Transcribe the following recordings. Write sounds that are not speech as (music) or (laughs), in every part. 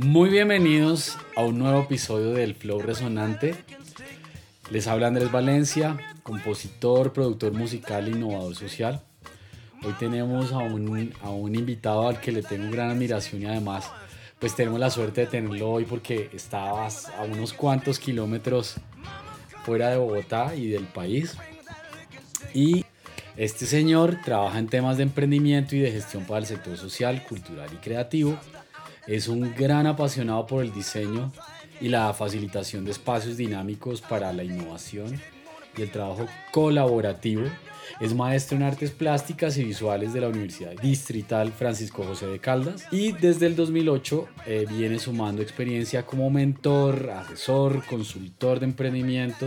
Muy bienvenidos a un nuevo episodio del Flow Resonante. Les habla Andrés Valencia, compositor, productor musical e innovador social. Hoy tenemos a un, a un invitado al que le tengo gran admiración y además pues tenemos la suerte de tenerlo hoy porque estaba a unos cuantos kilómetros fuera de Bogotá y del país. Y este señor trabaja en temas de emprendimiento y de gestión para el sector social, cultural y creativo es un gran apasionado por el diseño y la facilitación de espacios dinámicos para la innovación y el trabajo colaborativo. Es maestro en artes plásticas y visuales de la Universidad Distrital Francisco José de Caldas y desde el 2008 eh, viene sumando experiencia como mentor, asesor, consultor de emprendimiento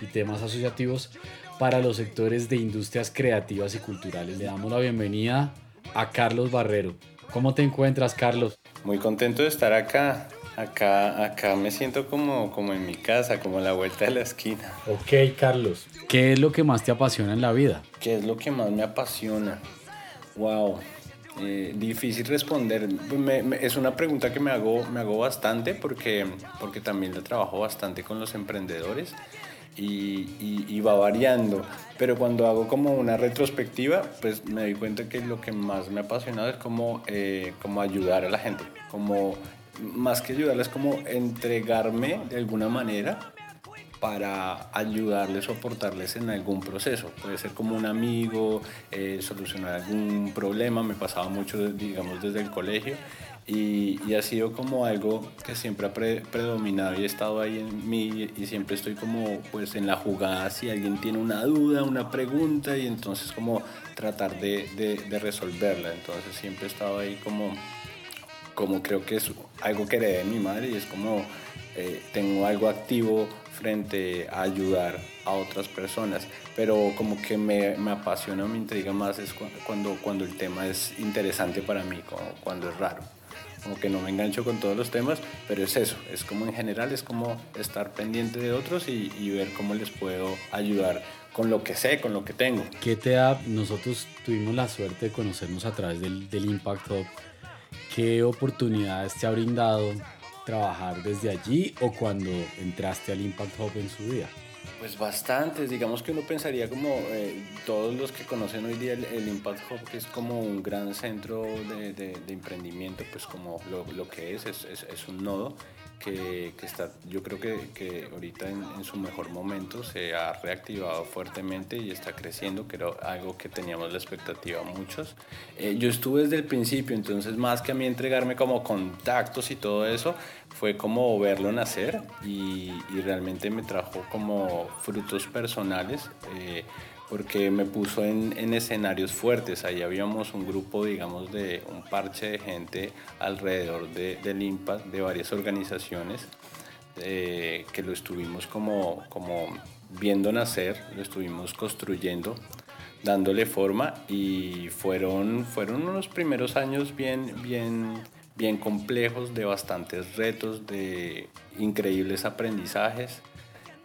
y temas asociativos para los sectores de industrias creativas y culturales. Le damos la bienvenida a Carlos Barrero. ¿Cómo te encuentras, Carlos? Muy contento de estar acá. Acá, acá me siento como, como en mi casa, como a la vuelta de la esquina. Ok, Carlos. ¿Qué es lo que más te apasiona en la vida? ¿Qué es lo que más me apasiona? Wow. Eh, difícil responder. es una pregunta que me hago, me hago bastante porque, porque también lo trabajo bastante con los emprendedores y, va variando. Pero cuando hago como una retrospectiva, pues me doy cuenta que lo que más me ha apasionado es como, eh, como ayudar a la gente. Como, más que ayudarles, como entregarme de alguna manera para ayudarles o aportarles en algún proceso. Puede ser como un amigo, eh, solucionar algún problema. Me pasaba mucho, digamos, desde el colegio y, ha sido como algo que siempre ha predominado y ha estado ahí en mí y siempre estoy como pues en la jugada. Si alguien tiene una duda, una pregunta y entonces como tratar de, de, resolverla. Entonces siempre he estado ahí como, como creo que es algo que heredé de mi madre y es como eh, tengo algo activo frente a ayudar a otras personas, pero como que me, me apasiona, me intriga más es cuando, cuando el tema es interesante para mí, cuando es raro como que no me engancho con todos los temas, pero es eso, es como en general, es como estar pendiente de otros y, ver cómo les puedo ayudar con lo que sé, con lo que tengo. ¿Qué te da? Nosotros tuvimos la suerte de conocernos a través del, Impact Hub. ¿Qué oportunidades te ha brindado trabajar desde allí o cuando entraste al Impact Hub en su día? Pues bastantes, digamos que uno pensaría como eh, todos los que conocen hoy día el, Impact Hub, que es como un gran centro de, emprendimiento, pues como lo, que es, es, es, un nodo que, que, está, yo creo que, que ahorita en, en, su mejor momento se ha reactivado fuertemente y está creciendo, que era algo que teníamos la expectativa muchos. Eh, yo estuve desde el principio, entonces más que a mí entregarme como contactos y todo eso, fue como verlo nacer y, y realmente me trajo como frutos personales. Eh, porque me puso en, en, escenarios fuertes. Ahí habíamos un grupo, digamos, de un parche de gente alrededor de, del IMPAC, de varias organizaciones, eh, que lo estuvimos como viendo nacer, lo estuvimos construyendo, dándole forma y fueron, fueron unos primeros años bien, bien, bien complejos, de bastantes retos, de increíbles aprendizajes.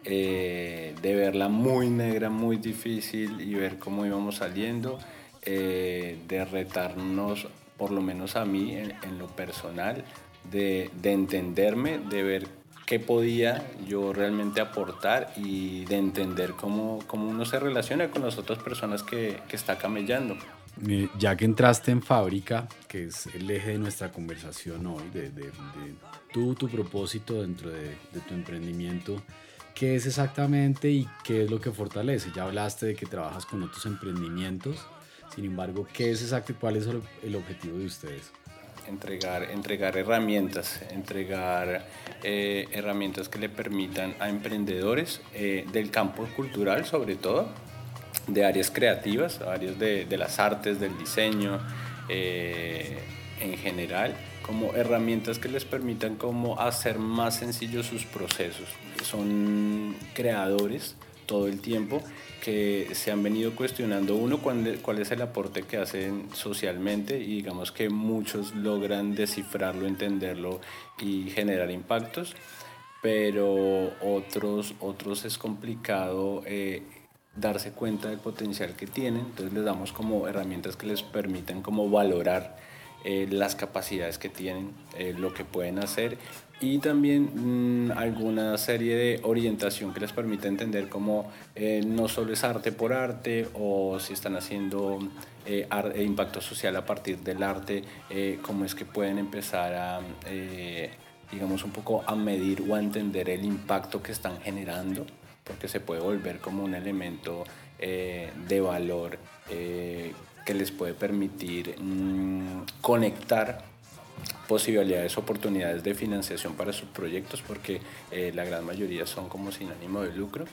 Eh, de verla muy negra, muy difícil y ver cómo íbamos saliendo, eh, de retarnos, por lo menos a mí en, lo personal, de, de, entenderme, de ver qué podía yo realmente aportar y de entender cómo, cómo uno se relaciona con las otras personas que, que está camellando. Ya que entraste en fábrica, que es el eje de nuestra conversación hoy, de, de, de tú, tu propósito dentro de, tu emprendimiento, qué es exactamente y qué es lo que fortalece. Ya hablaste de que trabajas con otros emprendimientos, sin embargo, ¿qué es exacto y cuál es el objetivo de ustedes? Entregar, entregar herramientas, entregar eh, herramientas que le permitan a emprendedores eh, del campo cultural sobre todo, de áreas creativas, áreas de, las artes, del diseño eh, en general, como herramientas que les permitan como hacer más sencillos sus procesos. Son creadores todo el tiempo que se han venido cuestionando uno cuál, es el aporte que hacen socialmente y digamos que muchos logran descifrarlo, entenderlo y generar impactos, pero otros, otros es complicado eh, darse cuenta del potencial que tienen, entonces les damos como herramientas que les permiten como valorar eh, las capacidades que tienen, eh, lo que pueden hacer y también mm, alguna serie de orientación que les permita entender cómo eh, no solo es arte por arte o si están haciendo impacto social a partir del arte, cómo es que pueden empezar a, digamos, un poco a medir o a entender el impacto que están generando, porque se puede volver como un elemento de valor que les puede permitir mm, conectar posibilidades, oportunidades de financiación para sus proyectos, porque eh, la gran mayoría son como sin ánimo de lucro.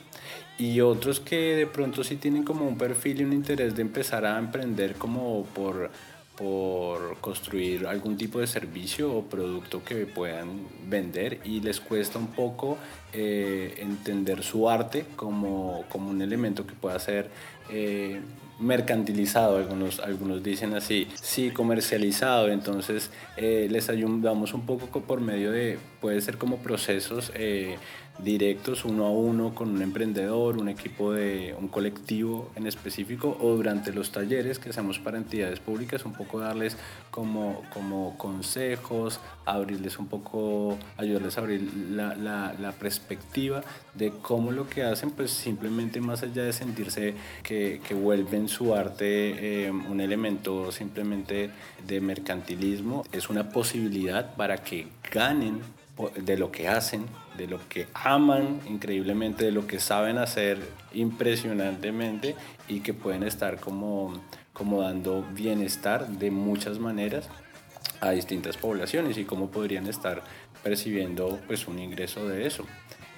Y otros que de pronto sí tienen como un perfil y un interés de empezar a emprender como por, por construir algún tipo de servicio o producto que puedan vender y les cuesta un poco eh, entender su arte como, como, un elemento que pueda ser eh, mercantilizado, algunos, algunos dicen así, sí, comercializado, entonces eh, les ayudamos un poco por medio de, puede ser como procesos eh, directos uno a uno con un emprendedor, un equipo de un colectivo en específico o durante los talleres que hacemos para entidades públicas, un poco darles como, como consejos, abrirles un poco, ayudarles a abrir la, la, la perspectiva de cómo lo que hacen, pues simplemente más allá de sentirse que, que vuelven su arte eh, un elemento simplemente de mercantilismo, es una posibilidad para que ganen de lo que hacen, de lo que aman increíblemente, de lo que saben hacer impresionantemente y que pueden estar como, como dando bienestar de muchas maneras a distintas poblaciones y cómo podrían estar percibiendo pues un ingreso de eso.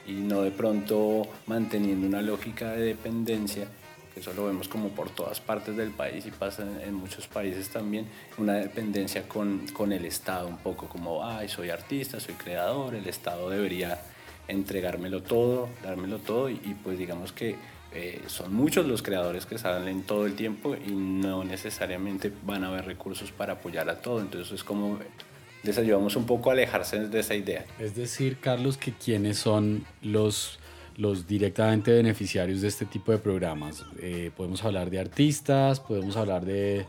Y no de pronto manteniendo una lógica de dependencia eso lo vemos como por todas partes del país y pasa en, muchos países también, una dependencia con, con, el Estado, un poco como, ay, soy artista, soy creador, el Estado debería entregármelo todo, dármelo todo, y, pues digamos que eh, son muchos los creadores que salen todo el tiempo y no necesariamente van a haber recursos para apoyar a todo, entonces es como les ayudamos un poco a alejarse de esa idea. Es decir, Carlos, que quiénes son los los directamente beneficiarios de este tipo de programas. Eh, podemos hablar de artistas, podemos hablar de,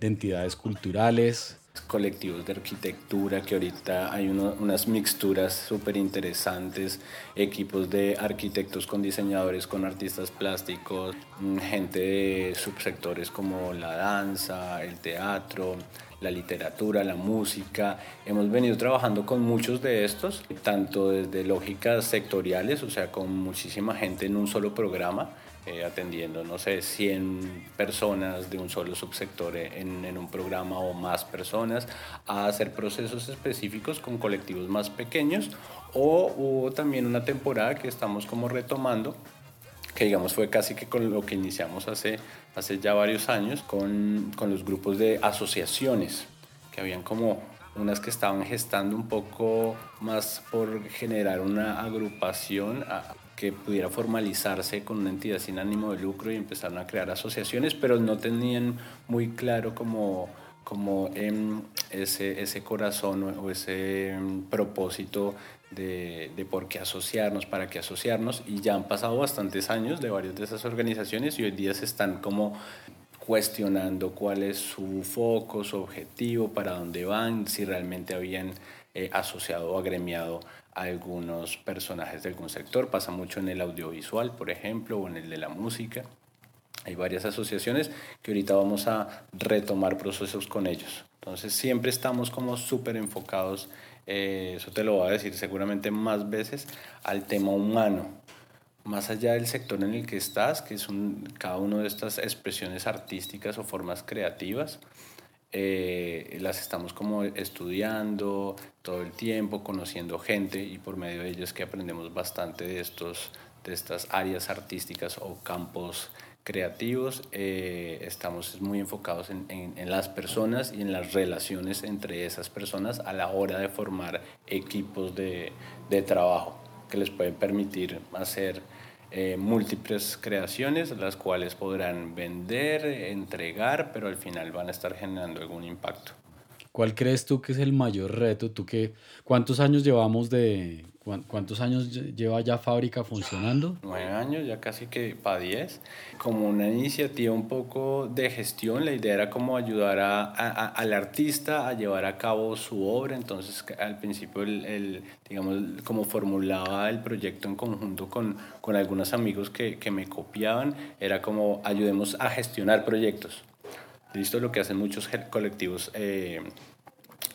entidades culturales. Colectivos de arquitectura, que ahorita hay unas mixturas súper interesantes, equipos de arquitectos con diseñadores, con artistas plásticos, mm, gente de subsectores como la danza, el teatro, la literatura, la música. Hemos venido trabajando con muchos de estos, tanto desde lógicas sectoriales, o sea, con muchísima gente en un solo programa, eh, atendiendo, no sé, 100 personas de un solo subsector en, en, un programa o más personas, a hacer procesos específicos con colectivos más pequeños, o hubo también una temporada que estamos como retomando, que digamos fue casi que con lo que iniciamos hace hace ya varios años con, con los grupos de asociaciones, que habían como unas que estaban gestando un poco más por generar una agrupación que pudiera formalizarse con una entidad sin ánimo de lucro y empezaron a crear asociaciones, pero no tenían muy claro como, como em, ese, ese corazón o ese em, propósito de, por qué asociarnos, para qué asociarnos, y ya han pasado bastantes años de varias de esas organizaciones y hoy día se están como cuestionando cuál es su foco, su objetivo, para dónde van, si realmente habían eh, asociado o agremiado a algunos personajes de algún sector. Pasa mucho en el audiovisual, por ejemplo, o en el de la música. Hay varias asociaciones que ahorita vamos a retomar procesos con ellos. Entonces siempre estamos como súper enfocados eh, eso te lo voy a decir seguramente más veces, al tema humano. Más allá del sector en el que estás, que es un, cada una de estas expresiones artísticas o formas creativas, eh, las estamos como estudiando todo el tiempo, conociendo gente y por medio de ellas que aprendemos bastante de, estos, de estas áreas artísticas o campos creativos, eh, estamos muy enfocados en, las personas y en las relaciones entre esas personas a la hora de formar equipos de, de trabajo que les pueden permitir hacer eh, múltiples creaciones, las cuales podrán vender, entregar, pero al final van a estar generando algún impacto. ¿Cuál crees tú que es el mayor reto? ¿Tú qué, ¿Cuántos años llevamos de, ¿Cuántos años lleva ya fábrica funcionando? Nueve años, ya casi que para diez. Como una iniciativa un poco de gestión, la idea era como ayudar a, al artista a llevar a cabo su obra. Entonces, al principio, el, el, digamos, como formulaba el proyecto en conjunto con, con algunos amigos que, que me copiaban, era como ayudemos a gestionar proyectos. Listo, lo que hacen muchos colectivos eh,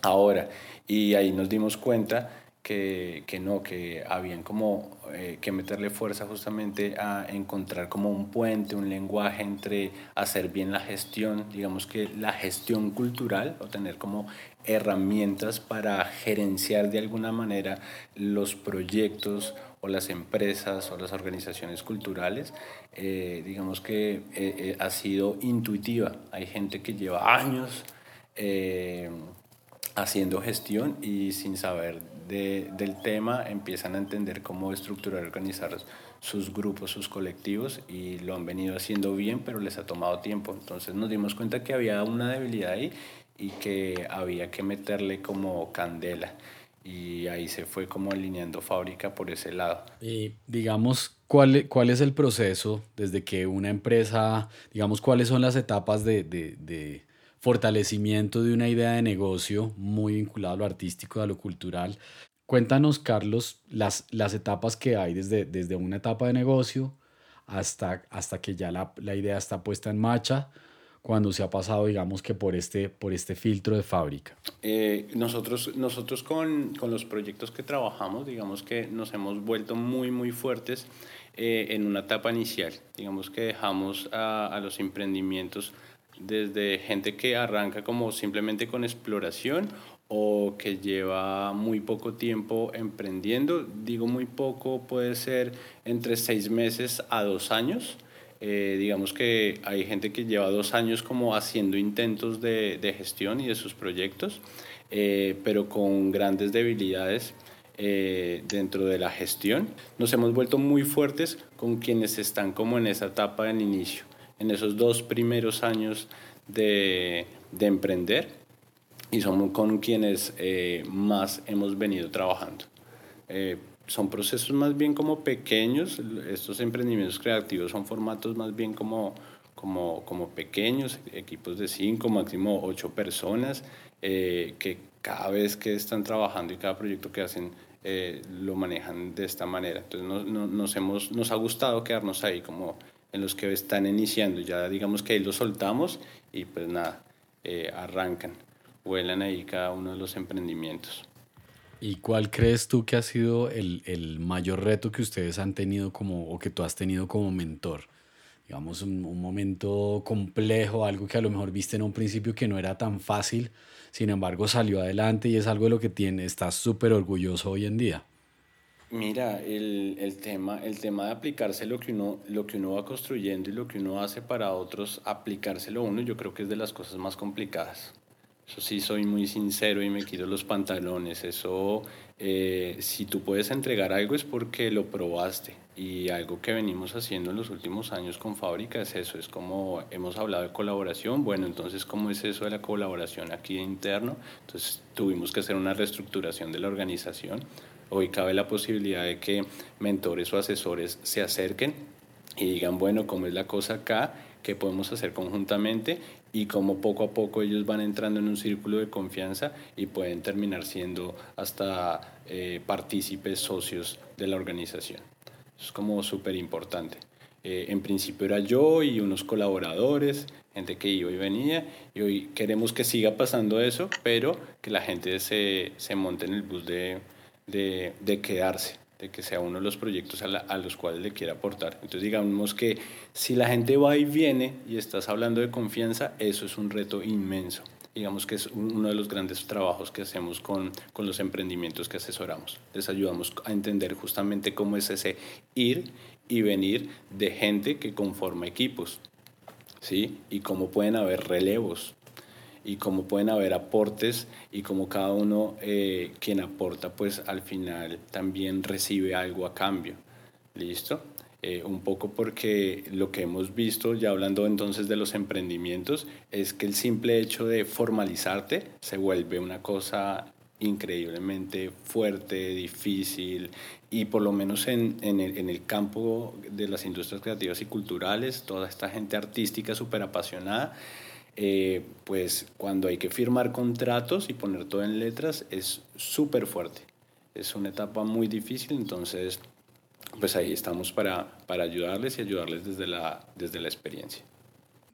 ahora. Y ahí nos dimos cuenta que, que no, que habían como eh, que meterle fuerza justamente a encontrar como un puente, un lenguaje entre hacer bien la gestión, digamos que la gestión cultural o tener como herramientas para gerenciar de alguna manera los proyectos o las empresas o las organizaciones culturales, eh, digamos que eh, ha sido intuitiva. Hay gente que lleva años haciendo gestión y sin saber de, del tema empiezan a entender cómo estructurar y organizar sus grupos, sus colectivos y lo han venido haciendo bien, pero les ha tomado tiempo. Entonces nos dimos cuenta que había una debilidad ahí y que había que meterle como candela. Y ahí se fue como alineando fábrica por ese lado. Y digamos, ¿cuál, cuál es el proceso desde que una empresa, digamos, cuáles son las etapas de, de, de fortalecimiento de una idea de negocio muy vinculada a lo artístico, a lo cultural. Cuéntanos, Carlos, las, las etapas que hay desde, desde una etapa de negocio hasta, hasta que ya la, la idea está puesta en marcha, cuando se ha pasado, digamos que por este, por este filtro de fábrica? Eh, nosotros nosotros con, con, los proyectos que trabajamos, digamos que nos hemos vuelto muy, muy fuertes eh, en una etapa inicial. Digamos que dejamos a, a los emprendimientos desde gente que arranca como simplemente con exploración o que lleva muy poco tiempo emprendiendo. Digo muy poco, puede ser entre seis meses a dos años. Eh, digamos que hay gente que lleva dos años como haciendo intentos de, de gestión y de sus proyectos, eh, pero con grandes debilidades eh, dentro de la gestión. Nos hemos vuelto muy fuertes con quienes están como en esa etapa del inicio en esos dos primeros años de, de emprender y somos con quienes eh, más hemos venido trabajando. Eh, son procesos más bien como pequeños, estos emprendimientos creativos son formatos más bien como, como, como pequeños, equipos de cinco, máximo ocho personas, eh, que cada vez que están trabajando y cada proyecto que hacen lo manejan de esta manera. Entonces nos, hemos, nos ha gustado quedarnos ahí como en los que están iniciando. Ya digamos que ahí los soltamos y pues nada, eh, arrancan, vuelan ahí cada uno de los emprendimientos. ¿Y cuál crees tú que ha sido el, el mayor reto que ustedes han tenido como, o que tú has tenido como mentor? Digamos, un, un, momento complejo, algo que a lo mejor viste en un principio que no era tan fácil, sin embargo salió adelante y es algo de lo que tiene, estás súper orgulloso hoy en día. Mira, el, el, tema, el tema de aplicarse lo que, uno, lo que uno va construyendo y lo que uno hace para otros, aplicárselo a uno, yo creo que es de las cosas más complicadas. Eso sí, soy muy sincero y me quito los pantalones. Eso, eh, si tú puedes entregar algo es porque lo probaste. Y algo que venimos haciendo en los últimos años con Fábrica es eso, es como hemos hablado de colaboración. Bueno, entonces, ¿cómo es eso de la colaboración aquí interno? Entonces, tuvimos que hacer una reestructuración de la organización Hoy cabe la posibilidad de que mentores o asesores se acerquen y digan, bueno, ¿cómo es la cosa acá? ¿Qué podemos hacer conjuntamente? Y cómo poco a poco ellos van entrando en un círculo de confianza y pueden terminar siendo hasta eh, partícipes socios de la organización. Es como súper importante. Eh, en principio era yo y unos colaboradores, gente que iba y venía, y hoy queremos que siga pasando eso, pero que la gente se, se monte en el bus de, de, de quedarse, de que sea uno de los proyectos a, los cuales le quiera aportar. Entonces digamos que si la gente va y viene y estás hablando de confianza, eso es un reto inmenso. Digamos que es uno de los grandes trabajos que hacemos con, con los emprendimientos que asesoramos. Les ayudamos a entender justamente cómo es ese ir y venir de gente que conforma equipos, ¿sí? Y cómo pueden haber relevos, y cómo pueden haber aportes y cómo cada uno eh, quien aporta pues al final también recibe algo a cambio. ¿Listo? Eh, un poco porque lo que hemos visto, ya hablando entonces de los emprendimientos, es que el simple hecho de formalizarte se vuelve una cosa increíblemente fuerte, difícil y por lo menos en, en, el, en, el, campo de las industrias creativas y culturales, toda esta gente artística súper apasionada, eh, pues cuando hay que firmar contratos y poner todo en letras es súper fuerte. Es una etapa muy difícil, entonces pues ahí estamos para, para ayudarles y ayudarles desde la, desde la experiencia.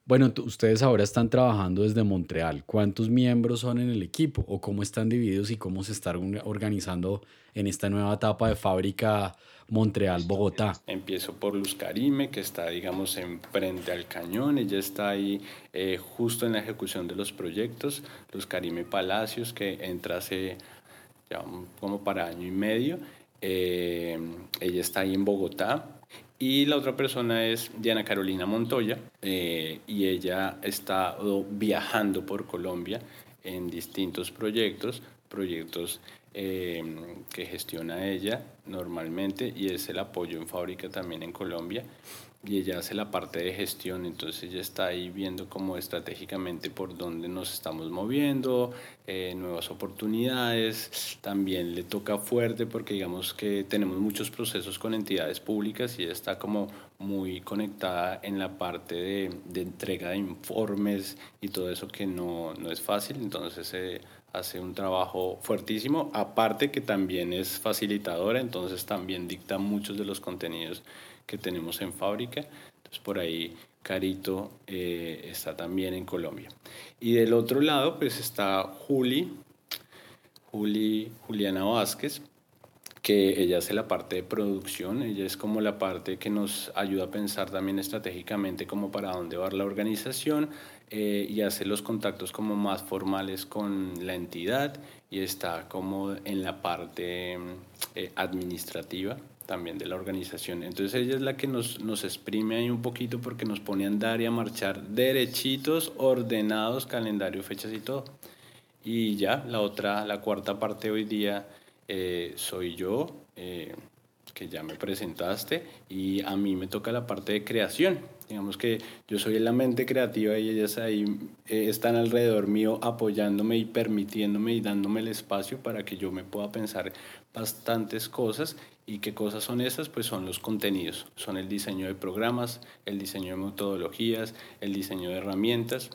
Bueno, ustedes ahora están trabajando desde Montreal. ¿Cuántos miembros son en el equipo o cómo están divididos y cómo se están organizando en esta nueva etapa de fábrica Montreal-Bogotá? Empiezo por Luz Karime, que está, digamos, en frente al cañón. Ella está ahí eh, justo en la ejecución de los proyectos. Luz Karime Palacios, que entra hace ya como para año y medio. Eh, ella está ahí en Bogotá y la otra persona es Diana Carolina Montoya eh, y ella está viajando por Colombia en distintos proyectos, proyectos eh, que gestiona ella normalmente y es el apoyo en fábrica también en Colombia y ella hace la parte de gestión, entonces ella está ahí viendo como estratégicamente por dónde nos estamos moviendo, eh, nuevas oportunidades, también le toca fuerte porque digamos que tenemos muchos procesos con entidades públicas y ella está como muy conectada en la parte de, de entrega de informes y todo eso que no, no es fácil, entonces eh, hace un trabajo fuertísimo, aparte que también es facilitadora, entonces también dicta muchos de los contenidos que tenemos en fábrica. Entonces por ahí Carito eh, está también en Colombia. Y del otro lado pues está Juli, Juli Juliana Vázquez, que ella hace la parte de producción, ella es como la parte que nos ayuda a pensar también estratégicamente como para dónde va la organización eh, y hace los contactos como más formales con la entidad y está como en la parte eh, administrativa también de la organización. Entonces ella es la que nos, nos exprime ahí un poquito porque nos pone a andar y a marchar derechitos, ordenados, calendario, fechas y todo. Y ya, la otra, la cuarta parte hoy día eh, soy yo, eh, que ya me presentaste, y a mí me toca la parte de creación. Digamos que yo soy la mente creativa y ellas ahí eh, están alrededor mío apoyándome y permitiéndome y dándome el espacio para que yo me pueda pensar bastantes cosas. ¿Y qué cosas son esas? Pues son los contenidos, son el diseño de programas, el diseño de metodologías, el diseño de herramientas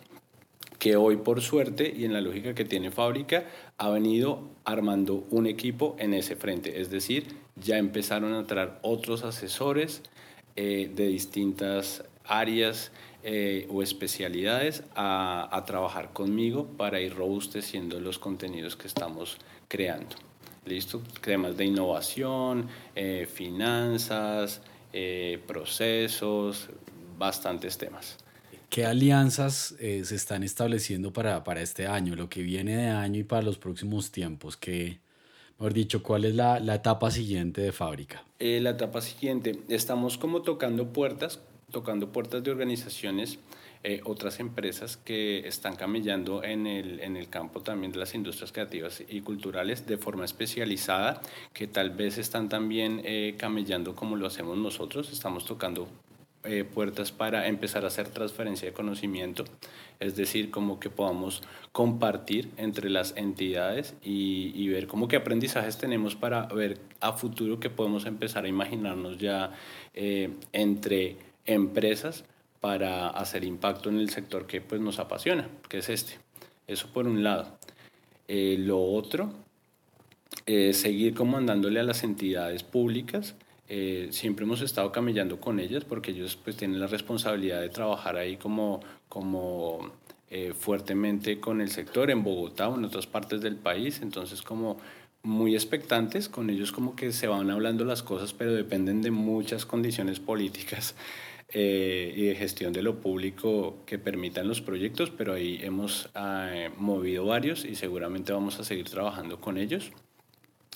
que hoy por suerte y en la lógica que tiene fábrica ha venido armando un equipo en ese frente. Es decir, ya empezaron a entrar otros asesores eh, de distintas áreas eh, o especialidades a, trabajar conmigo para ir robusteciendo los contenidos que estamos creando. ¿Listo? Temas de innovación, eh, finanzas, procesos, bastantes temas. ¿Qué alianzas se están estableciendo para, para este año, lo que viene de año y para los próximos tiempos? ¿Qué, Mejor dicho, ¿cuál es la, la etapa siguiente de fábrica? Eh, la etapa siguiente, estamos como tocando puertas, tocando puertas de organizaciones, eh, otras empresas que están camellando en el, en el campo también de las industrias creativas y culturales de forma especializada, que tal vez están también eh, camellando como lo hacemos nosotros, estamos tocando eh, puertas para empezar a hacer transferencia de conocimiento, es decir, como que podamos compartir entre las entidades y, ver cómo qué aprendizajes tenemos para ver a futuro que podemos empezar a imaginarnos ya eh, entre empresas para hacer impacto en el sector que pues, nos apasiona, que es este. Eso por un lado. Eh, lo otro, seguir comandándole a las entidades públicas eh, siempre hemos estado camellando con ellas porque ellos pues tienen la responsabilidad de trabajar ahí como, como eh, fuertemente con el sector en Bogotá o en otras partes del país, entonces como muy expectantes, con ellos como que se van hablando las cosas, pero dependen de muchas condiciones políticas (laughs) eh, y de gestión de lo público que permitan los proyectos, pero ahí hemos movido varios y seguramente vamos a seguir trabajando con ellos.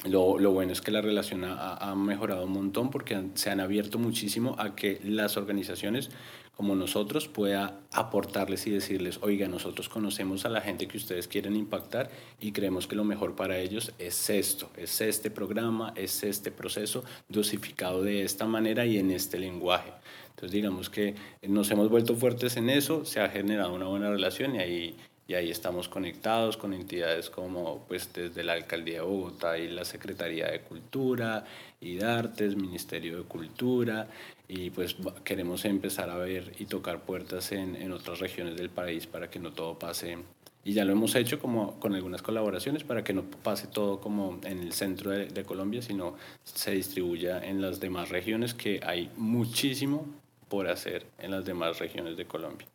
Lo, lo, bueno es que la relación ha, ha, mejorado un montón porque se han abierto muchísimo a que las organizaciones como nosotros pueda aportarles y decirles, oiga, nosotros conocemos a la gente que ustedes quieren impactar y creemos que lo mejor para ellos es esto, es este programa, es este proceso dosificado de esta manera y en este lenguaje. Entonces digamos que nos hemos vuelto fuertes en eso, se ha generado una buena relación y ahí y ahí estamos conectados con entidades como pues desde la Alcaldía de Bogotá y la Secretaría de Cultura y de Artes, Ministerio de Cultura y pues queremos empezar a ver y tocar puertas en, en otras regiones del país para que no todo pase y ya lo hemos hecho como con algunas colaboraciones para que no pase todo como en el centro de, de, Colombia, sino se distribuya en las demás regiones, que hay muchísimo por hacer en las demás regiones de Colombia.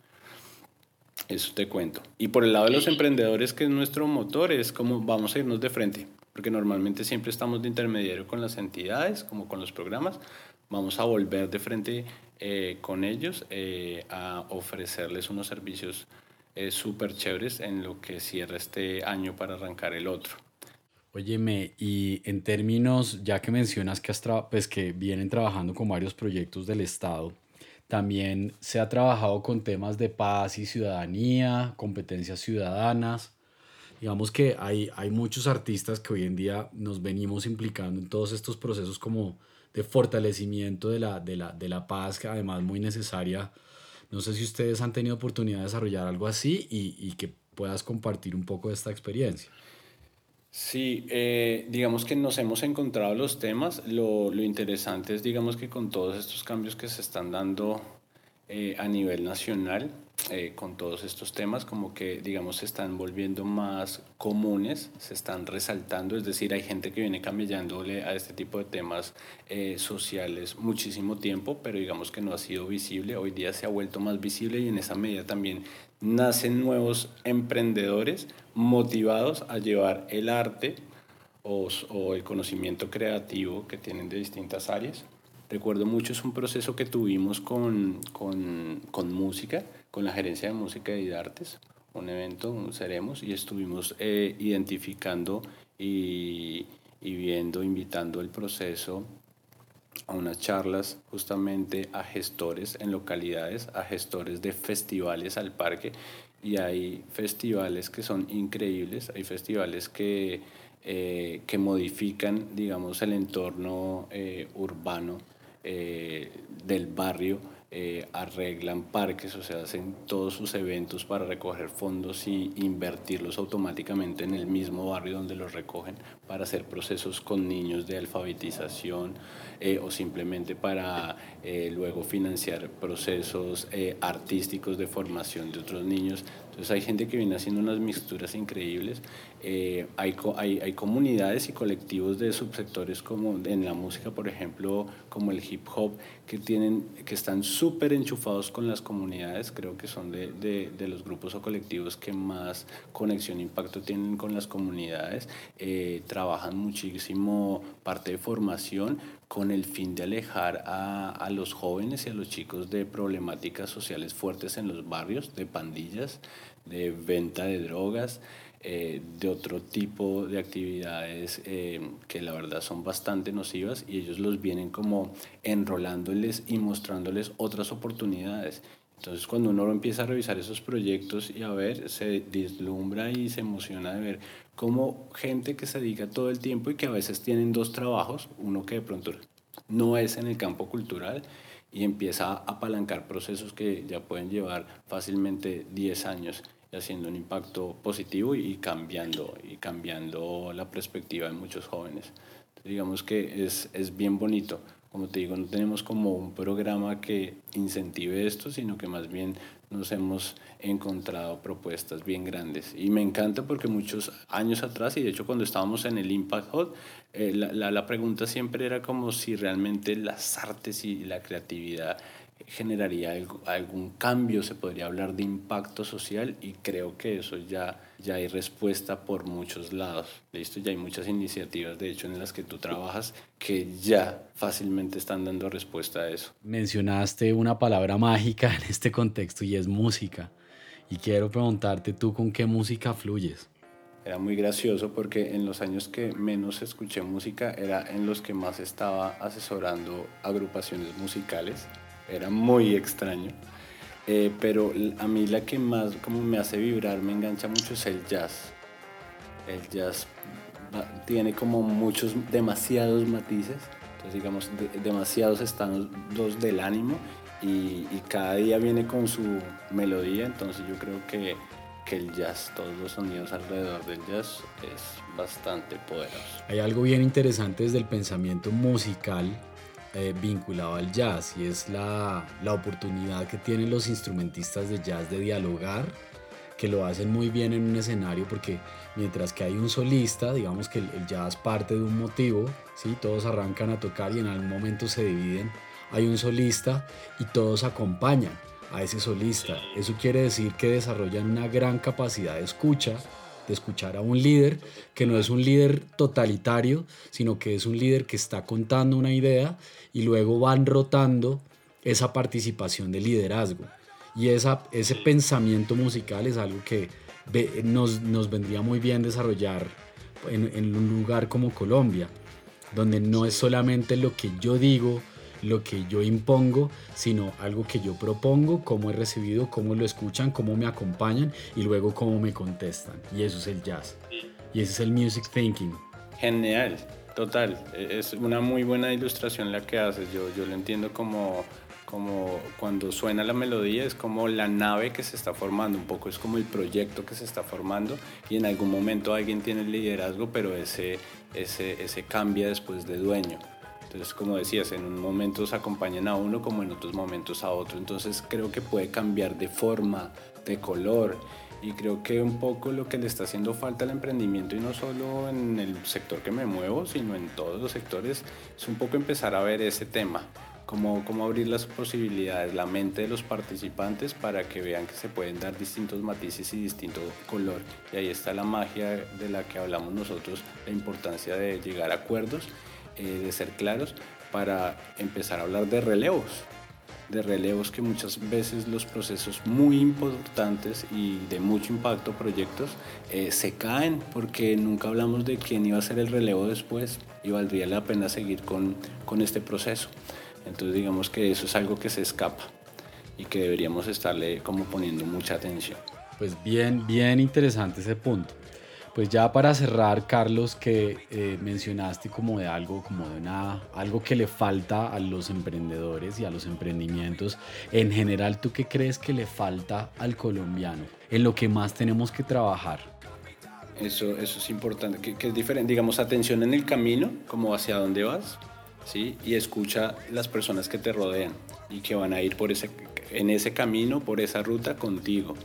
Eso te cuento. Y por el lado de los emprendedores, que es nuestro motor, es como vamos a irnos de frente, porque normalmente siempre estamos de intermediario con las entidades, como con los programas. Vamos a volver de frente eh, con ellos eh, a ofrecerles unos servicios eh, súper chéveres en lo que cierra este año para arrancar el otro. Óyeme, y en términos, ya que mencionas que, has pues que vienen trabajando con varios proyectos del Estado, también se ha trabajado con temas de paz y ciudadanía, competencias ciudadanas. Digamos que hay, hay muchos artistas que hoy en día nos venimos implicando en todos estos procesos como de fortalecimiento de la, de la, de la paz, que además muy necesaria no sé si ustedes han tenido oportunidad de desarrollar algo así y, y que puedas compartir un poco de esta experiencia. Sí, eh, digamos que nos hemos encontrado los temas. Lo, lo, interesante es, digamos que con todos estos cambios que se están dando eh, a nivel nacional, eh, con todos estos temas, como que, digamos, se están volviendo más comunes, se están resaltando, es decir, hay gente que viene camellándole a este tipo de temas eh, sociales muchísimo tiempo, pero digamos que no ha sido visible, hoy día se ha vuelto más visible y en esa medida también nacen nuevos emprendedores motivados a llevar el arte o, o el conocimiento creativo que tienen de distintas áreas. Recuerdo mucho, es un proceso que tuvimos con, con, música, con la gerencia de música y de artes, un evento, un Seremos, y estuvimos eh, identificando y, y viendo, invitando el proceso a unas charlas justamente a gestores en localidades, a gestores de festivales al parque, y hay festivales que son increíbles, hay festivales que, eh, que modifican, digamos, el entorno eh, urbano del barrio eh, arreglan parques, o sea, hacen todos sus eventos para recoger fondos y invertirlos automáticamente en el mismo barrio donde los recogen para hacer procesos con niños de alfabetización eh, o simplemente para eh, luego financiar procesos artísticos de formación de otros niños. Entonces hay gente que viene haciendo unas mixturas increíbles. hay, hay, hay comunidades y colectivos de subsectores como en la música, por ejemplo, como el hip hop, que, tienen, que están súper enchufados con las comunidades, creo que son de, de, de, los grupos o colectivos que más conexión e impacto tienen con las comunidades, eh, trabajan muchísimo parte de formación con el fin de alejar a, a los jóvenes y a los chicos de problemáticas sociales fuertes en los barrios, de pandillas, de venta de drogas. Eh, de otro tipo de actividades eh, que la verdad son bastante nocivas y ellos los vienen como enrolándoles y mostrándoles otras oportunidades. Entonces cuando uno empieza a revisar esos proyectos y a ver, se deslumbra y se emociona de ver cómo gente que se dedica todo el tiempo y que a veces tienen dos trabajos, uno que de pronto no es en el campo cultural y empieza a apalancar procesos que ya pueden llevar fácilmente 10 años haciendo un impacto positivo y cambiando, y cambiando la perspectiva de muchos jóvenes. digamos que es, es bien bonito. Como te digo, no tenemos como un programa que incentive esto, sino que más bien nos hemos encontrado propuestas bien grandes. Y me encanta porque muchos años atrás, y de hecho cuando estábamos en el Impact Hub, eh, la, la, la pregunta siempre era como si realmente las artes y la creatividad generaría algún cambio, se podría hablar de impacto social y creo que eso ya, ya hay respuesta por muchos lados. Listo, ya hay muchas iniciativas, de hecho, en las que tú trabajas que ya fácilmente están dando respuesta a eso. Mencionaste una palabra mágica en este contexto y es música. Y quiero preguntarte tú con qué música fluyes. Era muy gracioso porque en los años que menos escuché música era en los que más estaba asesorando agrupaciones musicales era muy extraño. Eh, pero a mí la que más como me hace vibrar, me engancha mucho es el jazz. El jazz tiene como muchos, demasiados matices, entonces digamos, demasiados estados del ánimo y, y, cada día viene con su melodía, entonces yo creo que, que el jazz, todos los sonidos alrededor del jazz es bastante poderoso. Hay algo bien interesante desde el pensamiento musical eh, vinculado al jazz y es la, la oportunidad que tienen los instrumentistas de jazz de dialogar que lo hacen muy bien en un escenario porque mientras que hay un solista, digamos que el, jazz parte de un motivo, ¿sí? todos arrancan a tocar y en algún momento se dividen, hay un solista y todos acompañan a ese solista. Eso quiere decir que desarrollan una gran capacidad de escucha, de escuchar a un líder que no es un líder totalitario, sino que es un líder que está contando una idea y luego van rotando esa participación de liderazgo. Y esa, ese pensamiento musical es algo que nos, nos vendría muy bien desarrollar en, en un lugar como Colombia, donde no es solamente lo que yo digo, lo que yo impongo, sino algo que yo propongo, cómo he recibido, cómo lo escuchan, cómo me acompañan y luego cómo me contestan. Y eso es el jazz. Y ese es el music thinking. Genial, total. E, es una muy buena ilustración la que haces. Yo, yo lo entiendo como como cuando suena la melodía es como la nave que se está formando, un poco es como el proyecto que se está formando y en algún momento alguien tiene el liderazgo, pero ese, ese, ese cambia después de dueño. Entonces, como decías, en un momento se acompañan a uno como en otros momentos a otro. Entonces creo que puede cambiar de forma, de color. Y creo que un poco lo que le está haciendo falta al emprendimiento, y no solo en el sector que me muevo, sino en todos los sectores, es un poco empezar a ver ese tema. Cómo, cómo abrir las posibilidades, la mente de los participantes para que vean que se pueden dar distintos matices y distinto color. Y ahí está la magia de la que hablamos nosotros, la importancia de llegar a acuerdos eh, de ser claros para empezar a hablar de relevos, de relevos que muchas veces los procesos muy importantes y de mucho impacto, proyectos, eh, se caen porque nunca hablamos de quién iba a ser el relevo después y valdría la pena seguir con, con este proceso. Entonces digamos que eso es algo que se escapa y que deberíamos estarle como poniendo mucha atención. Pues bien, bien interesante ese punto. Pues ya para cerrar, Carlos, que eh, mencionaste como de algo, como de una, algo que le falta a los emprendedores y a los emprendimientos. En general, ¿tú qué crees que le falta al colombiano? En lo que más tenemos que trabajar. Eso, eso es importante, que, es diferente, digamos, atención en el camino, como hacia dónde vas, ¿sí? Y escucha las personas que te rodean y que van a ir por ese, en ese camino, por esa ruta contigo.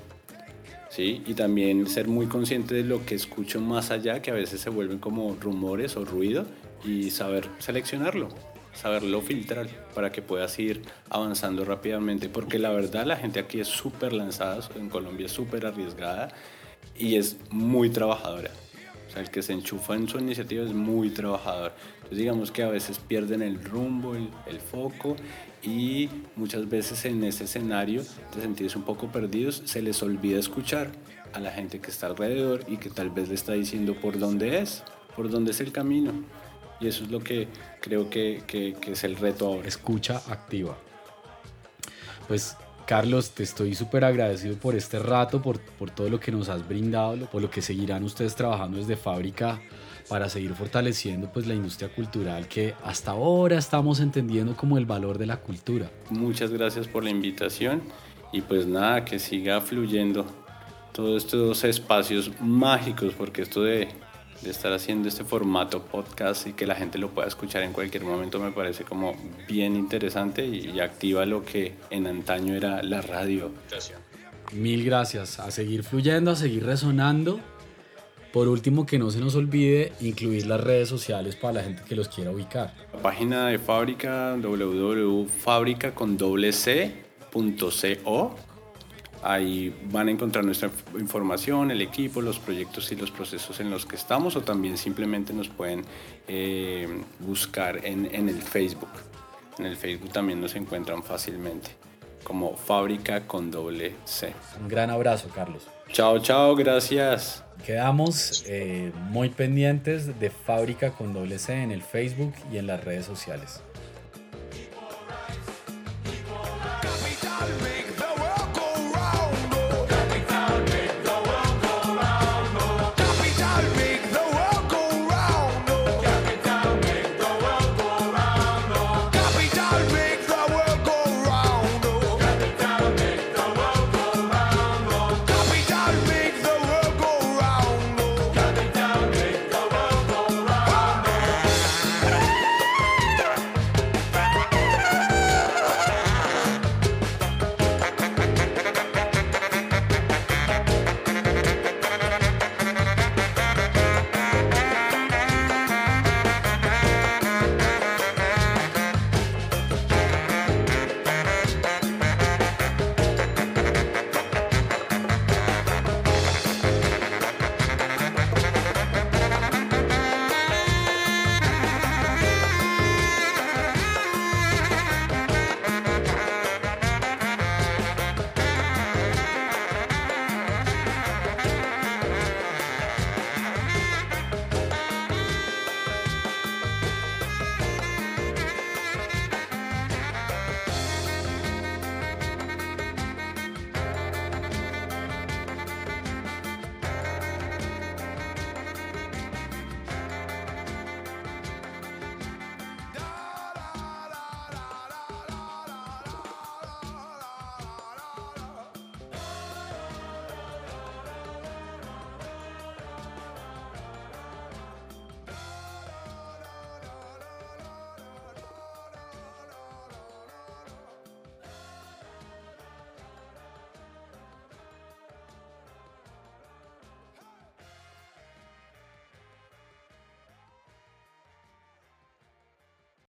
¿Sí? Y también ser muy consciente de lo que escucho más allá, que a veces se vuelven como rumores o ruido, y saber seleccionarlo, saberlo filtrar para que puedas ir avanzando rápidamente, porque la verdad la gente aquí es súper lanzada, en Colombia es súper arriesgada y es muy trabajadora. O sea, el que se enchufa en su iniciativa es muy trabajador. Entonces digamos que a veces pierden el rumbo, el, el foco y muchas veces en ese escenario de sentirse un poco perdidos se les olvida escuchar a la gente que está alrededor y que tal vez le está diciendo por dónde es, por dónde es el camino. Y eso es lo que creo que, que, que es el reto ahora. Escucha activa. Pues Carlos, te estoy súper agradecido por este rato, por, por todo lo que nos has brindado, por lo que seguirán ustedes trabajando desde fábrica para seguir fortaleciendo pues la industria cultural que hasta ahora estamos entendiendo como el valor de la cultura. Muchas gracias por la invitación y pues nada, que siga fluyendo todos estos espacios mágicos porque esto de, de estar haciendo este formato podcast y que la gente lo pueda escuchar en cualquier momento me parece como bien interesante y activa lo que en antaño era la radio. Mil gracias, a seguir fluyendo, a seguir resonando por último, que no se nos olvide incluir las redes sociales para la gente que los quiera ubicar. La página de fábrica www.fabrica.co. Ahí van a encontrar nuestra información, el equipo, los proyectos y los procesos en los que estamos o también simplemente nos pueden eh, buscar en, en el Facebook. En el Facebook también nos encuentran fácilmente como fábrica con doble C. Un gran abrazo, Carlos. Chao, chao, gracias. Quedamos eh, muy pendientes de Fábrica con doble C en el Facebook y en las redes sociales.